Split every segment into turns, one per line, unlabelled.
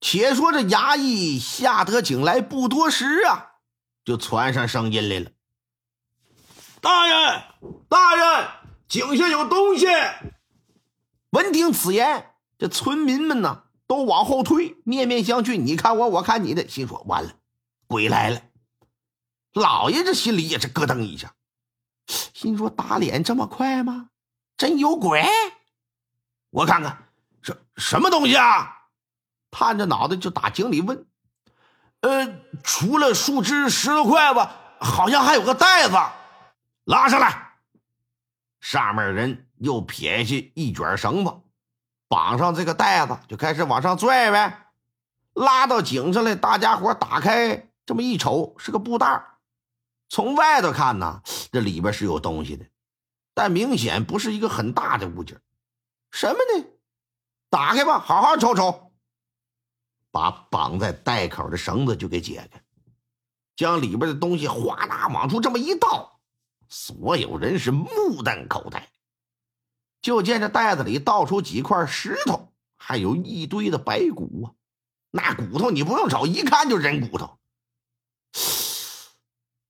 且说这衙役下得井来不多时啊，就传上声音来了：“大人，大人，井下有东西！”闻听此言，这村民们呢都往后退，面面相觑，你看我，我看你的，心说完了，鬼来了。老爷这心里也是咯噔一下，心说打脸这么快吗？真有鬼！我看看，什什么东西啊？探着脑袋就打井里问：“呃，除了树枝、石头块子，好像还有个袋子，拉上来。”上面人又撇下一卷绳子，绑上这个袋子，就开始往上拽呗。拉到井上来，大家伙打开，这么一瞅，是个布袋从外头看呢，这里边是有东西的，但明显不是一个很大的物件。什么呢？打开吧，好好瞅瞅。把绑在袋口的绳子就给解开，将里边的东西哗啦往出这么一倒，所有人是目瞪口呆。就见这袋子里倒出几块石头，还有一堆的白骨啊！那骨头你不用找，一看就人骨头。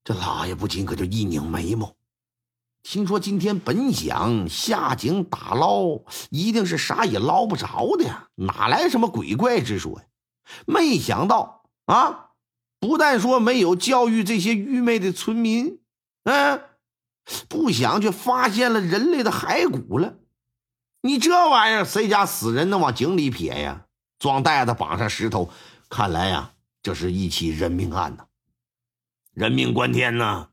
这老爷不禁可就一拧眉毛，听说今天本想下井打捞，一定是啥也捞不着的呀，哪来什么鬼怪之说呀？没想到啊，不但说没有教育这些愚昧的村民，嗯，不想却发现了人类的骸骨了。你这玩意儿，谁家死人能往井里撇呀？装袋子绑上石头，看来呀，这是一起人命案呐。人命关天呐！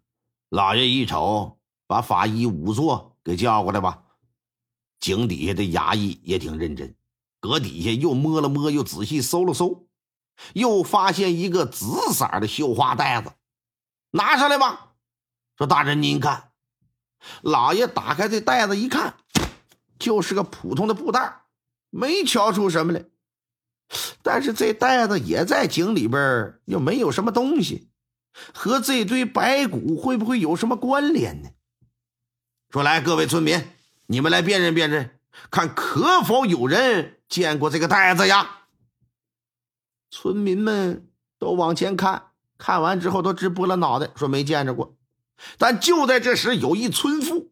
老爷一瞅，把法医仵作给叫过来吧。井底下的衙役也挺认真，搁底下又摸了摸，又仔细搜了搜。又发现一个紫色的绣花袋子，拿上来吧。说大人您看，老爷打开这袋子一看，就是个普通的布袋，没瞧出什么来。但是这袋子也在井里边，又没有什么东西，和这堆白骨会不会有什么关联呢？说来，各位村民，你们来辨认辨认，看可否有人见过这个袋子呀？村民们都往前看，看完之后都直拨了脑袋，说没见着过。但就在这时，有一村妇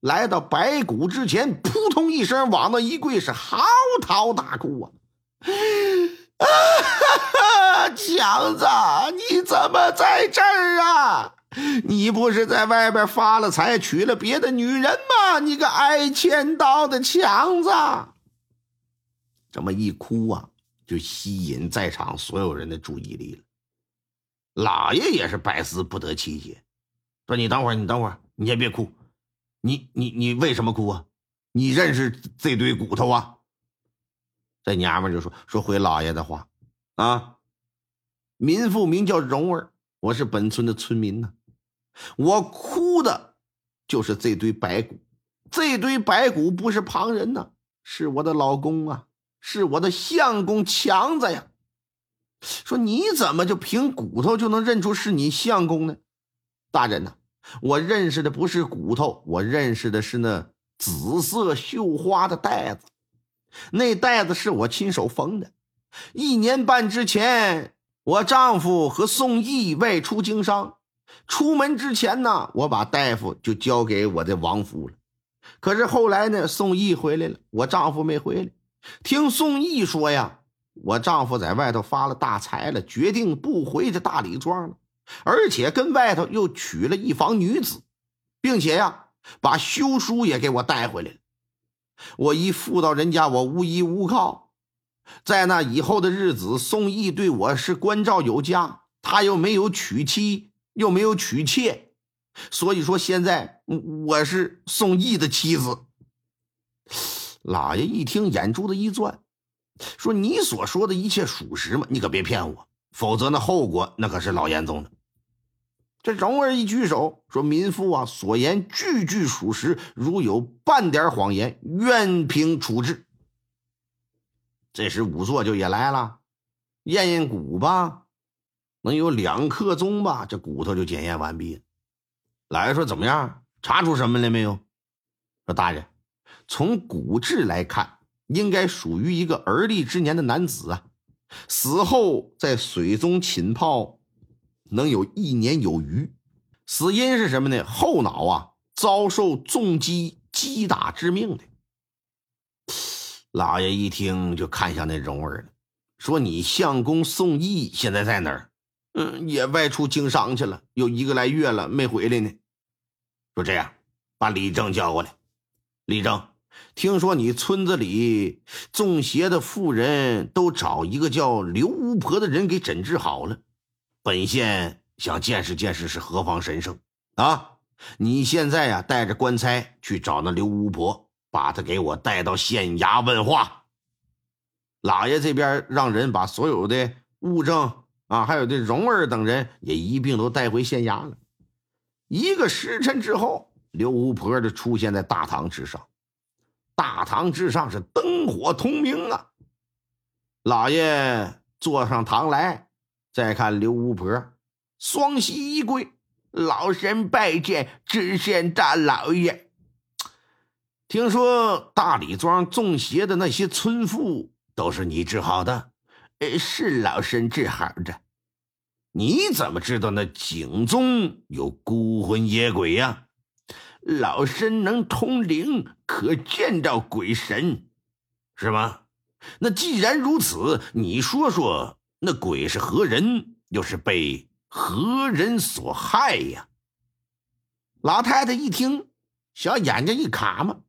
来到白骨之前，扑通一声往那一跪，是嚎啕大哭啊！啊，强子，你怎么在这儿啊？你不是在外边发了财，娶了别的女人吗？你个挨千刀的强子！这么一哭啊！就吸引在场所有人的注意力了。老爷也是百思不得其解，说：“你等会儿，你等会儿，你先别哭。你你你为什么哭啊？你认识这堆骨头啊？”这娘们就说：“说回老爷的话啊，民妇名叫蓉儿，我是本村的村民呢。我哭的就是这堆白骨，这堆白骨不是旁人呢，是我的老公啊。”是我的相公强子呀！说你怎么就凭骨头就能认出是你相公呢？大人呐，我认识的不是骨头，我认识的是那紫色绣花的袋子。那袋子是我亲手缝的。一年半之前，我丈夫和宋义外出经商，出门之前呢，我把大夫就交给我的王夫了。可是后来呢，宋义回来了，我丈夫没回来。听宋义说呀，我丈夫在外头发了大财了，决定不回这大李庄了，而且跟外头又娶了一房女子，并且呀，把休书也给我带回来了。我一妇到人家，我无依无靠，在那以后的日子，宋义对我是关照有加，他又没有娶妻，又没有娶妾，所以说现在我是宋义的妻子。老爷一听，眼珠子一转，说你所说的一切属实吗？你可别骗我，否则那后果那可是老严重的。这荣儿一举手说：“民妇啊，所言句句属实，如有半点谎言，愿凭处置。”这时仵作就也来了，验验骨吧，能有两克钟吧？这骨头就检验完毕了。老爷说：“怎么样？查出什么来没有？”说：“大人，从骨质来看。”应该属于一个而立之年的男子啊，死后在水中浸泡，能有一年有余。死因是什么呢？后脑啊遭受重击击打致命的。老爷一听就看向那蓉儿了，说：“你相公宋义现在在哪儿？”“嗯，也外出经商去了，有一个来月了没回来呢。”说：“这样，把李正叫过来。”李正。听说你村子里中邪的妇人都找一个叫刘巫婆的人给诊治好了，本县想见识见识是何方神圣啊！你现在呀，带着官差去找那刘巫婆，把她给我带到县衙问话。老爷这边让人把所有的物证啊，还有这蓉儿等人也一并都带回县衙了。一个时辰之后，刘巫婆就出现在大堂之上。大堂之上是灯火通明啊！老爷坐上堂来，再看刘巫婆，双膝一跪，老身拜见知县大老爷。听说大李庄中邪的那些村妇都是你治好的？呃，是老身治好的。你怎么知道那井中有孤魂野鬼呀？老身能通灵，可见到鬼神，是吗？那既然如此，你说说，那鬼是何人？又是被何人所害呀？老太太一听，小眼睛一卡嘛。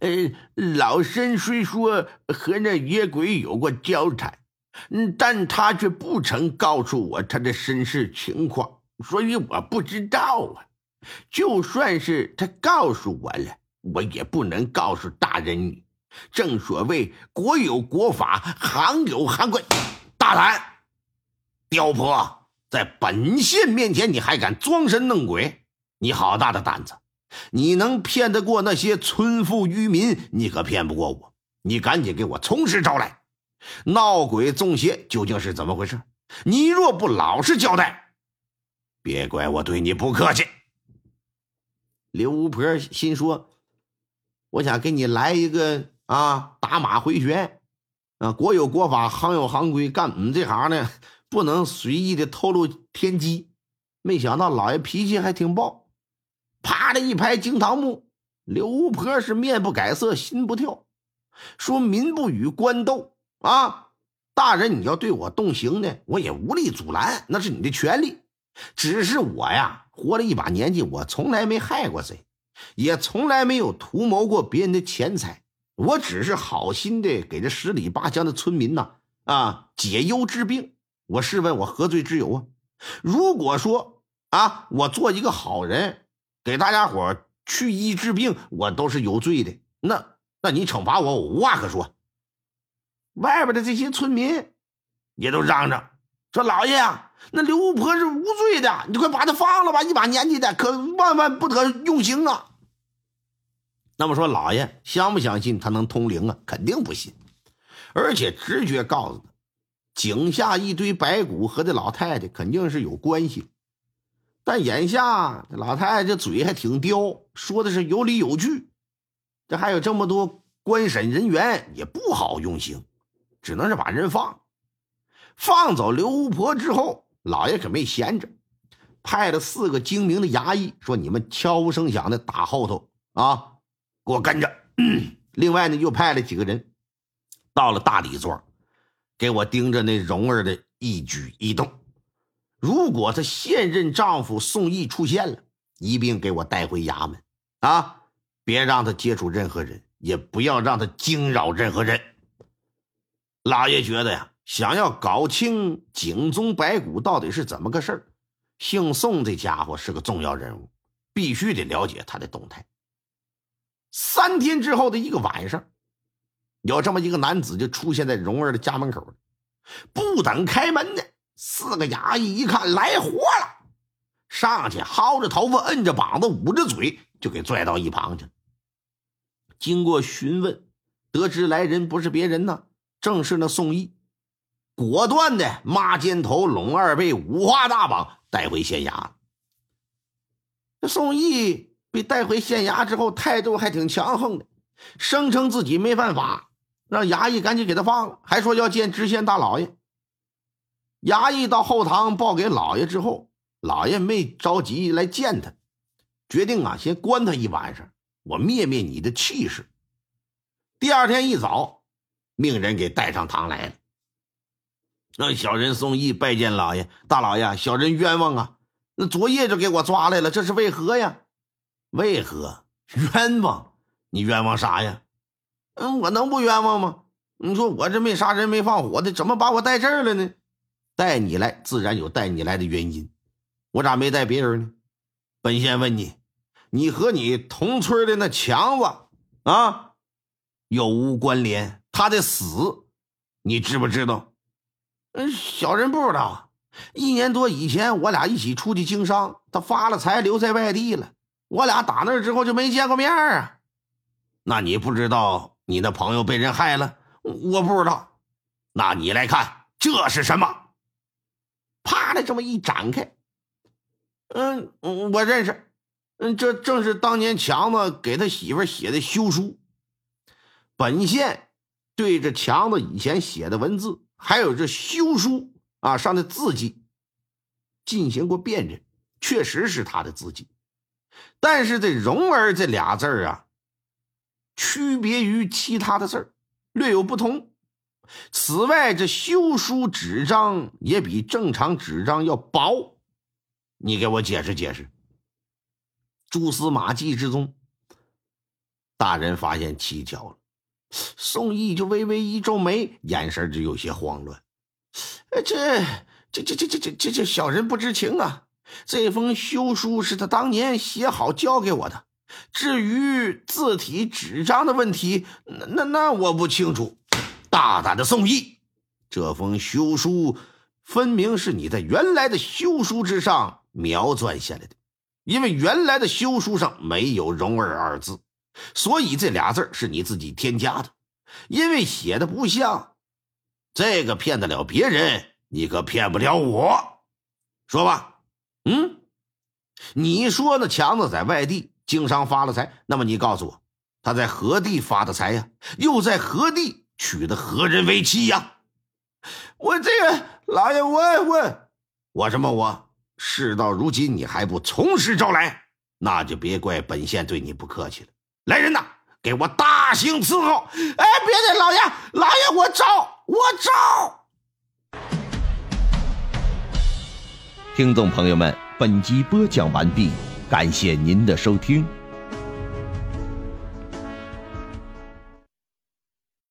呃，老身虽说和那野鬼有过交谈，但他却不曾告诉我他的身世情况，所以我不知道啊。就算是他告诉我了，我也不能告诉大人你。正所谓国有国法，行有行规。大胆，刁婆，在本县面前你还敢装神弄鬼？你好大的胆子！你能骗得过那些村妇渔民？你可骗不过我。你赶紧给我从实招来，闹鬼中邪究竟是怎么回事？你若不老实交代，别怪我对你不客气。刘巫婆心说：“我想给你来一个啊，打马回旋啊！国有国法，行有行规，干我们这行呢，不能随意的透露天机。没想到老爷脾气还挺暴，啪的一拍惊堂木。刘巫婆是面不改色，心不跳，说：‘民不与官斗啊！大人，你要对我动刑呢，我也无力阻拦，那是你的权利。只是我呀。’”活了一把年纪，我从来没害过谁，也从来没有图谋过别人的钱财。我只是好心的给这十里八乡的村民呐啊解忧治病。我试问，我何罪之有啊？如果说啊，我做一个好人，给大家伙去医治病，我都是有罪的。那那你惩罚我，我无话可说。外边的这些村民也都嚷嚷说：“老爷！”那刘巫婆是无罪的，你快把她放了吧！一把年纪的，可万万不得用刑啊！那么说，老爷相不相信他能通灵啊？肯定不信，而且直觉告诉他，井下一堆白骨和这老太太肯定是有关系。但眼下这老太太这嘴还挺刁，说的是有理有据，这还有这么多官审人员，也不好用刑，只能是把人放，放走刘巫婆之后。老爷可没闲着，派了四个精明的衙役，说：“你们悄无声响的打后头啊，给我跟着。”另外呢，又派了几个人到了大李庄，给我盯着那蓉儿的一举一动。如果她现任丈夫宋义出现了，一并给我带回衙门啊！别让她接触任何人，也不要让她惊扰任何人。老爷觉得呀。想要搞清井中白骨到底是怎么个事儿，姓宋这家伙是个重要人物，必须得了解他的动态。三天之后的一个晚上，有这么一个男子就出现在蓉儿的家门口不等开门呢，四个衙役一看来活了，上去薅着头发，摁着膀子，捂着嘴，就给拽到一旁去了。经过询问，得知来人不是别人呢，正是那宋义。果断的骂肩头，龙二被，五花大绑，带回县衙。宋义被带回县衙之后，态度还挺强横的，声称自己没犯法，让衙役赶紧给他放了，还说要见知县大老爷。衙役到后堂报给老爷之后，老爷没着急来见他，决定啊，先关他一晚上，我灭灭你的气势。第二天一早，命人给带上堂来了。让小人宋义拜见老爷，大老爷，小人冤枉啊！那昨夜就给我抓来了，这是为何呀？为何冤枉？你冤枉啥呀？嗯，我能不冤枉吗？你说我这没杀人没放火的，怎么把我带这儿了呢？带你来，自然有带你来的原因。我咋没带别人呢？本县问你，你和你同村的那强子啊，有无关联？他的死，你知不知道？嗯，小人不知道。一年多以前，我俩一起出去经商，他发了财，留在外地了。我俩打那之后就没见过面啊。那你不知道你的朋友被人害了？我不知道。那你来看，这是什么？啪的这么一展开，嗯，我认识。嗯，这正是当年强子给他媳妇写的休书。本县对着强子以前写的文字。还有这休书啊上的字迹，进行过辨认，确实是他的字迹。但是这“蓉儿”这俩字啊，区别于其他的字略有不同。此外，这休书纸张也比正常纸张要薄。你给我解释解释。蛛丝马迹之中，大人发现蹊跷了。宋义就微微一皱眉，眼神就有些慌乱。这、这、这、这、这、这、这、这小人不知情啊！这封休书是他当年写好交给我的。至于字体、纸张的问题，那、那、那我不清楚。大胆的宋义，这封休书分明是你在原来的休书之上描撰下来的，因为原来的休书上没有“蓉儿”二字。所以这俩字是你自己添加的，因为写的不像，这个骗得了别人，你可骗不了我。说吧，嗯，你说那强子在外地经商发了财，那么你告诉我，他在何地发的财呀？又在何地娶的何人为妻呀？我这个老爷，我我我什么我？事到如今你还不从实招来，那就别怪本县对你不客气了。来人呐，给我大刑伺候！哎，别的老爷，老爷，我招，我招。
听众朋友们，本集播讲完毕，感谢您的收听。